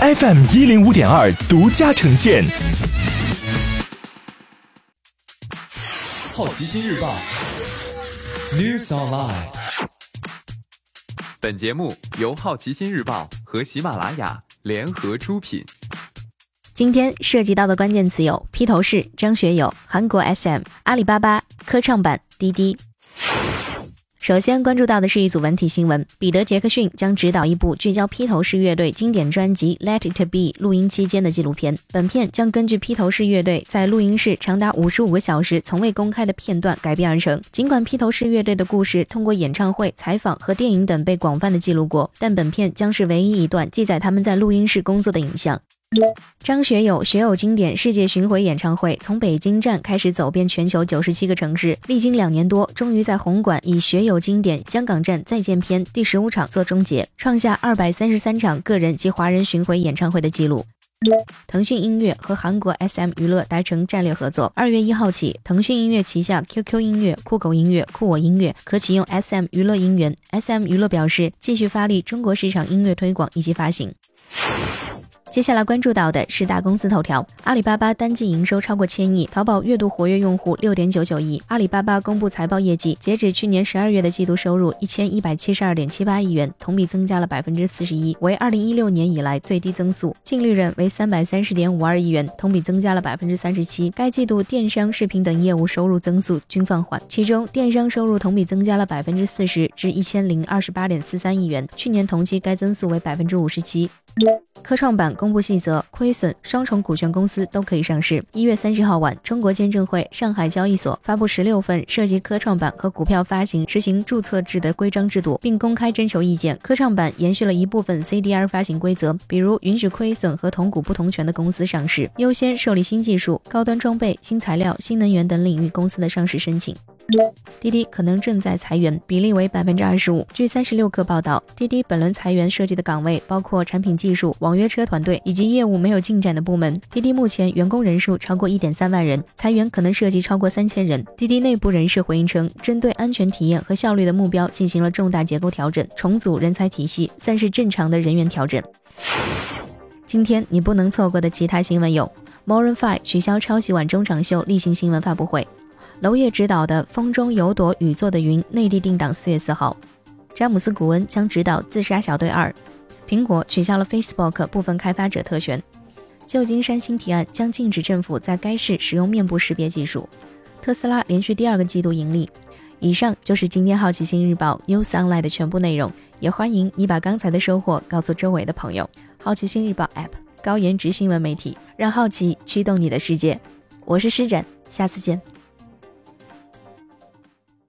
FM 一零五点二独家呈现。好奇心日报 News Online。本节目由好奇心日报和喜马拉雅联合出品。今天涉及到的关键词有披头士、张学友、韩国 SM、阿里巴巴、科创板、滴滴。首先关注到的是一组文体新闻：彼得·杰克逊将执导一部聚焦披头士乐队经典专辑《Let It Be》录音期间的纪录片。本片将根据披头士乐队在录音室长达五十五个小时从未公开的片段改编而成。尽管披头士乐队的故事通过演唱会、采访和电影等被广泛的记录过，但本片将是唯一一段记载他们在录音室工作的影像。张学友学友经典世界巡回演唱会从北京站开始走遍全球九十七个城市，历经两年多，终于在红馆以学友经典香港站再见篇第十五场做终结，创下二百三十三场个人及华人巡回演唱会的纪录。腾讯音乐和韩国 SM 娱乐达成战略合作，二月一号起，腾讯音乐旗下 QQ 音乐、酷狗音乐、酷我音乐可启用 SM 娱乐音源。SM 娱乐表示，继续发力中国市场音乐推广以及发行。接下来关注到的是大公司头条：阿里巴巴单季营收超过千亿，淘宝月度活跃用户六点九九亿。阿里巴巴公布财报业绩，截止去年十二月的季度收入一千一百七十二点七八亿元，同比增加了百分之四十一，为二零一六年以来最低增速。净利润为三百三十点五二亿元，同比增加了百分之三十七。该季度电商、视频等业务收入增速均放缓，其中电商收入同比增加了百分之四十，至一千零二十八点四三亿元，去年同期该增速为百分之五十七。科创板公布细则，亏损双重股权公司都可以上市。一月三十号晚，中国监证会、上海交易所发布十六份涉及科创板和股票发行实行注册制的规章制度，并公开征求意见。科创板延续了一部分 CDR 发行规则，比如允许亏损和同股不同权的公司上市，优先受理新技术、高端装备、新材料、新能源等领域公司的上市申请。滴滴可能正在裁员，比例为百分之二十五。据三十六氪报道，滴滴本轮裁员涉及的岗位包括产品技术、网约车团队以及业务没有进展的部门。滴滴目前员工人数超过一点三万人，裁员可能涉及超过三千人。滴滴内部人士回应称，针对安全体验和效率的目标进行了重大结构调整，重组人才体系，算是正常的人员调整。今天你不能错过的其他新闻有：Moron Five 取消抄袭晚中场秀例行新闻发布会。娄烨执导的《风中有朵雨做的云》内地定档四月四号，詹姆斯·古恩将执导《自杀小队二》，苹果取消了 Facebook 部分开发者特权，旧金山新提案将禁止政府在该市使用面部识别技术，特斯拉连续第二个季度盈利。以上就是今天好奇心日报 News Online 的全部内容，也欢迎你把刚才的收获告诉周围的朋友。好奇心日报 App 高颜值新闻媒体，让好奇驱动你的世界。我是施展，下次见。